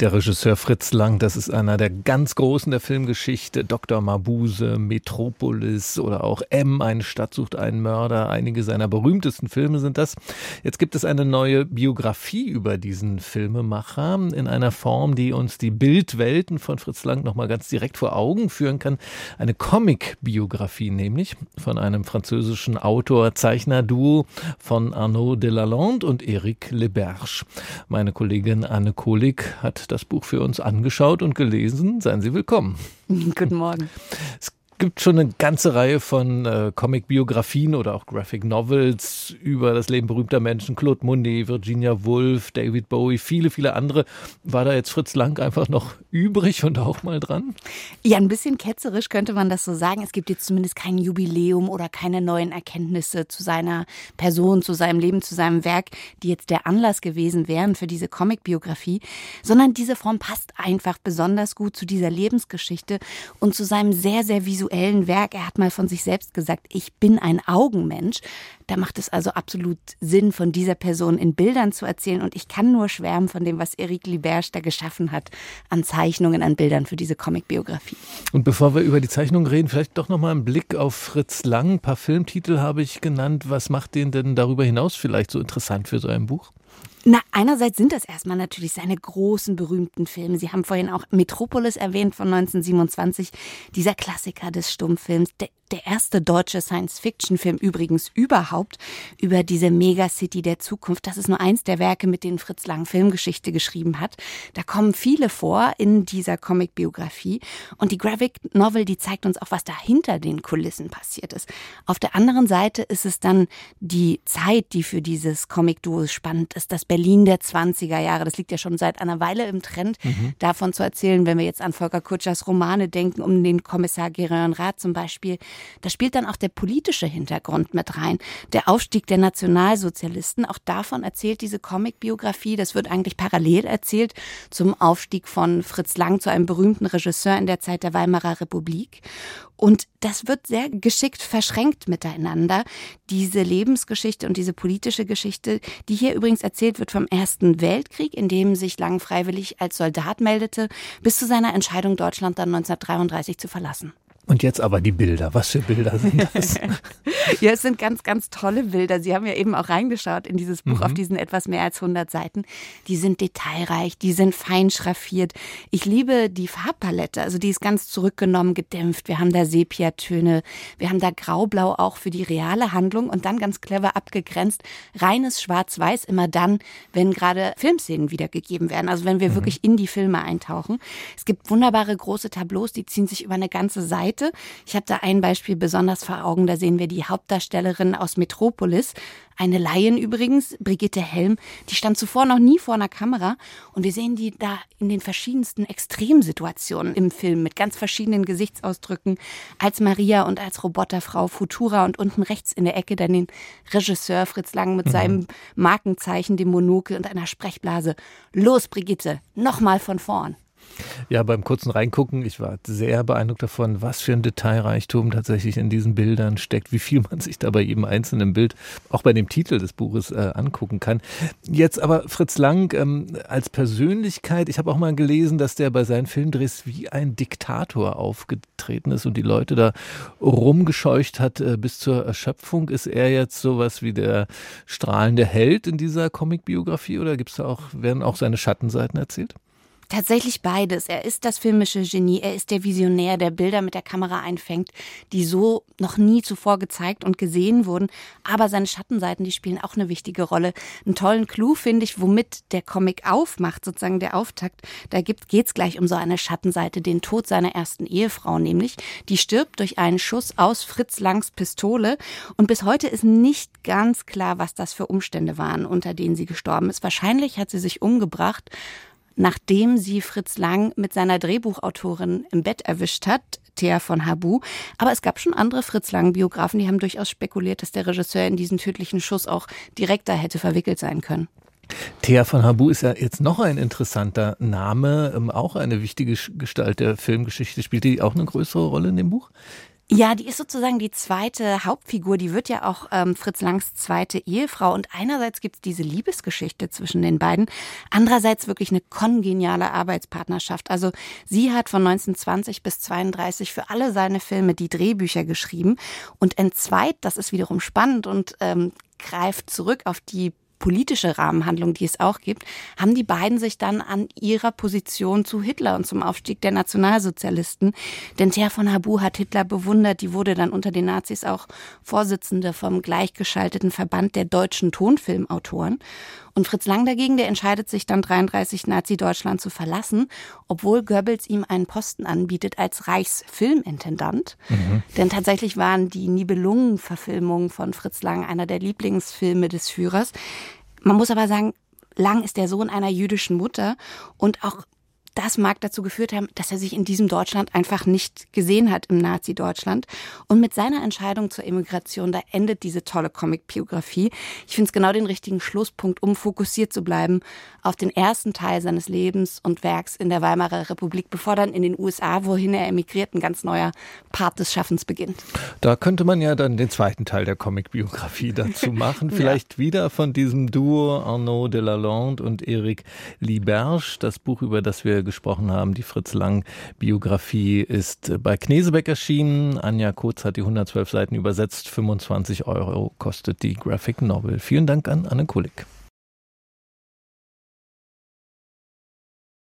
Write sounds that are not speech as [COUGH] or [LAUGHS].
der Regisseur Fritz Lang, das ist einer der ganz Großen der Filmgeschichte. Dr. Mabuse, Metropolis oder auch M, eine Stadt sucht einen Mörder. Einige seiner berühmtesten Filme sind das. Jetzt gibt es eine neue Biografie über diesen Filmemacher in einer Form, die uns die Bildwelten von Fritz Lang nochmal ganz direkt vor Augen führen kann. Eine Comic-Biografie nämlich von einem französischen Autor-Zeichner-Duo von Arnaud Delalande und Eric Leberge. Meine Kollegin Anne Kohlig hat das Buch für uns angeschaut und gelesen. Seien Sie willkommen. [LAUGHS] Guten Morgen. Es gibt schon eine ganze Reihe von äh, Comic-Biografien oder auch Graphic Novels über das Leben berühmter Menschen. Claude Monet, Virginia Woolf, David Bowie, viele, viele andere. War da jetzt Fritz Lang einfach noch übrig und auch mal dran? Ja, ein bisschen ketzerisch könnte man das so sagen. Es gibt jetzt zumindest kein Jubiläum oder keine neuen Erkenntnisse zu seiner Person, zu seinem Leben, zu seinem Werk, die jetzt der Anlass gewesen wären für diese Comic-Biografie, sondern diese Form passt einfach besonders gut zu dieser Lebensgeschichte und zu seinem sehr, sehr visuellen visuellen Werk. Er hat mal von sich selbst gesagt, ich bin ein Augenmensch. Da macht es also absolut Sinn, von dieser Person in Bildern zu erzählen. Und ich kann nur schwärmen von dem, was Eric Liberge da geschaffen hat an Zeichnungen, an Bildern für diese Comicbiografie. Und bevor wir über die Zeichnungen reden, vielleicht doch nochmal einen Blick auf Fritz Lang. Ein paar Filmtitel habe ich genannt. Was macht den denn darüber hinaus vielleicht so interessant für so ein Buch? Na, einerseits sind das erstmal natürlich seine großen, berühmten Filme. Sie haben vorhin auch Metropolis erwähnt von 1927, dieser Klassiker des Stummfilms, der der erste deutsche Science-Fiction-Film übrigens überhaupt über diese Megacity der Zukunft. Das ist nur eins der Werke, mit denen Fritz Lang Filmgeschichte geschrieben hat. Da kommen viele vor in dieser Comic-Biografie. Und die Graphic Novel, die zeigt uns auch, was da hinter den Kulissen passiert ist. Auf der anderen Seite ist es dann die Zeit, die für dieses Comic-Duo spannend ist. Das Berlin der 20er Jahre. Das liegt ja schon seit einer Weile im Trend, mhm. davon zu erzählen, wenn wir jetzt an Volker Kutschers Romane denken, um den Kommissar Gerion Rath zum Beispiel da spielt dann auch der politische Hintergrund mit rein. Der Aufstieg der Nationalsozialisten, auch davon erzählt diese Comicbiografie. Das wird eigentlich parallel erzählt zum Aufstieg von Fritz Lang zu einem berühmten Regisseur in der Zeit der Weimarer Republik. Und das wird sehr geschickt verschränkt miteinander. Diese Lebensgeschichte und diese politische Geschichte, die hier übrigens erzählt wird vom Ersten Weltkrieg, in dem sich Lang freiwillig als Soldat meldete, bis zu seiner Entscheidung, Deutschland dann 1933 zu verlassen. Und jetzt aber die Bilder. Was für Bilder sind das? [LAUGHS] [LAUGHS] ja, es sind ganz, ganz tolle Bilder. Sie haben ja eben auch reingeschaut in dieses Buch mhm. auf diesen etwas mehr als 100 Seiten. Die sind detailreich, die sind fein schraffiert. Ich liebe die Farbpalette. Also die ist ganz zurückgenommen, gedämpft. Wir haben da Sepiatöne, wir haben da Graublau auch für die reale Handlung und dann ganz clever abgegrenzt. Reines Schwarz-Weiß immer dann, wenn gerade Filmszenen wiedergegeben werden. Also wenn wir mhm. wirklich in die Filme eintauchen. Es gibt wunderbare große Tableaus, die ziehen sich über eine ganze Seite. Ich habe da ein Beispiel besonders vor Augen. Da sehen wir die Hauptdarstellerin aus Metropolis, eine Laien übrigens, Brigitte Helm. Die stand zuvor noch nie vor einer Kamera und wir sehen die da in den verschiedensten Extremsituationen im Film mit ganz verschiedenen Gesichtsausdrücken als Maria und als Roboterfrau Futura und unten rechts in der Ecke dann den Regisseur Fritz Lang mit mhm. seinem Markenzeichen, dem Monokel und einer Sprechblase. Los, Brigitte, nochmal von vorn. Ja, beim kurzen Reingucken, ich war sehr beeindruckt davon, was für ein Detailreichtum tatsächlich in diesen Bildern steckt, wie viel man sich da bei jedem einzelnen Bild, auch bei dem Titel des Buches, äh, angucken kann. Jetzt aber Fritz Lang ähm, als Persönlichkeit, ich habe auch mal gelesen, dass der bei seinen Filmdrehs wie ein Diktator aufgetreten ist und die Leute da rumgescheucht hat äh, bis zur Erschöpfung. Ist er jetzt sowas wie der strahlende Held in dieser Comicbiografie oder gibt's da auch, werden auch seine Schattenseiten erzählt? Tatsächlich beides. Er ist das filmische Genie, er ist der Visionär, der Bilder mit der Kamera einfängt, die so noch nie zuvor gezeigt und gesehen wurden. Aber seine Schattenseiten, die spielen auch eine wichtige Rolle. Einen tollen Clou finde ich, womit der Comic aufmacht, sozusagen der Auftakt. Da geht es gleich um so eine Schattenseite, den Tod seiner ersten Ehefrau nämlich. Die stirbt durch einen Schuss aus Fritz Langs Pistole. Und bis heute ist nicht ganz klar, was das für Umstände waren, unter denen sie gestorben ist. Wahrscheinlich hat sie sich umgebracht nachdem sie Fritz Lang mit seiner Drehbuchautorin im Bett erwischt hat, Thea von Habu. Aber es gab schon andere Fritz Lang-Biografen, die haben durchaus spekuliert, dass der Regisseur in diesen tödlichen Schuss auch direkter hätte verwickelt sein können. Thea von Habu ist ja jetzt noch ein interessanter Name, ähm, auch eine wichtige Gestalt der Filmgeschichte. Spielt die auch eine größere Rolle in dem Buch? Ja, die ist sozusagen die zweite Hauptfigur. Die wird ja auch ähm, Fritz Langs zweite Ehefrau. Und einerseits gibt es diese Liebesgeschichte zwischen den beiden, andererseits wirklich eine kongeniale Arbeitspartnerschaft. Also sie hat von 1920 bis 32 für alle seine Filme die Drehbücher geschrieben und entzweit, das ist wiederum spannend und ähm, greift zurück auf die politische Rahmenhandlung, die es auch gibt, haben die beiden sich dann an ihrer Position zu Hitler und zum Aufstieg der Nationalsozialisten. Denn Ter von Habu hat Hitler bewundert, die wurde dann unter den Nazis auch Vorsitzende vom gleichgeschalteten Verband der deutschen Tonfilmautoren. Und Fritz Lang dagegen, der entscheidet sich dann 33 Nazi-Deutschland zu verlassen, obwohl Goebbels ihm einen Posten anbietet als Reichsfilmintendant. Mhm. Denn tatsächlich waren die Nibelungen-Verfilmungen von Fritz Lang einer der Lieblingsfilme des Führers. Man muss aber sagen, Lang ist der Sohn einer jüdischen Mutter und auch das mag dazu geführt haben, dass er sich in diesem Deutschland einfach nicht gesehen hat im Nazi-Deutschland. Und mit seiner Entscheidung zur Emigration, da endet diese tolle Comic-Biografie. Ich finde es genau den richtigen Schlusspunkt, um fokussiert zu bleiben auf den ersten Teil seines Lebens und Werks in der Weimarer Republik, bevor dann in den USA, wohin er emigriert, ein ganz neuer Part des Schaffens beginnt. Da könnte man ja dann den zweiten Teil der Comic-Biografie dazu [LAUGHS] machen. Vielleicht ja. wieder von diesem Duo Arnaud Delalande und Eric Liberge, das Buch, über das wir gesprochen haben. Die Fritz Lang Biografie ist bei Knesebeck erschienen. Anja Kurz hat die 112 Seiten übersetzt. 25 Euro kostet die Graphic Novel. Vielen Dank an Anne Kulik.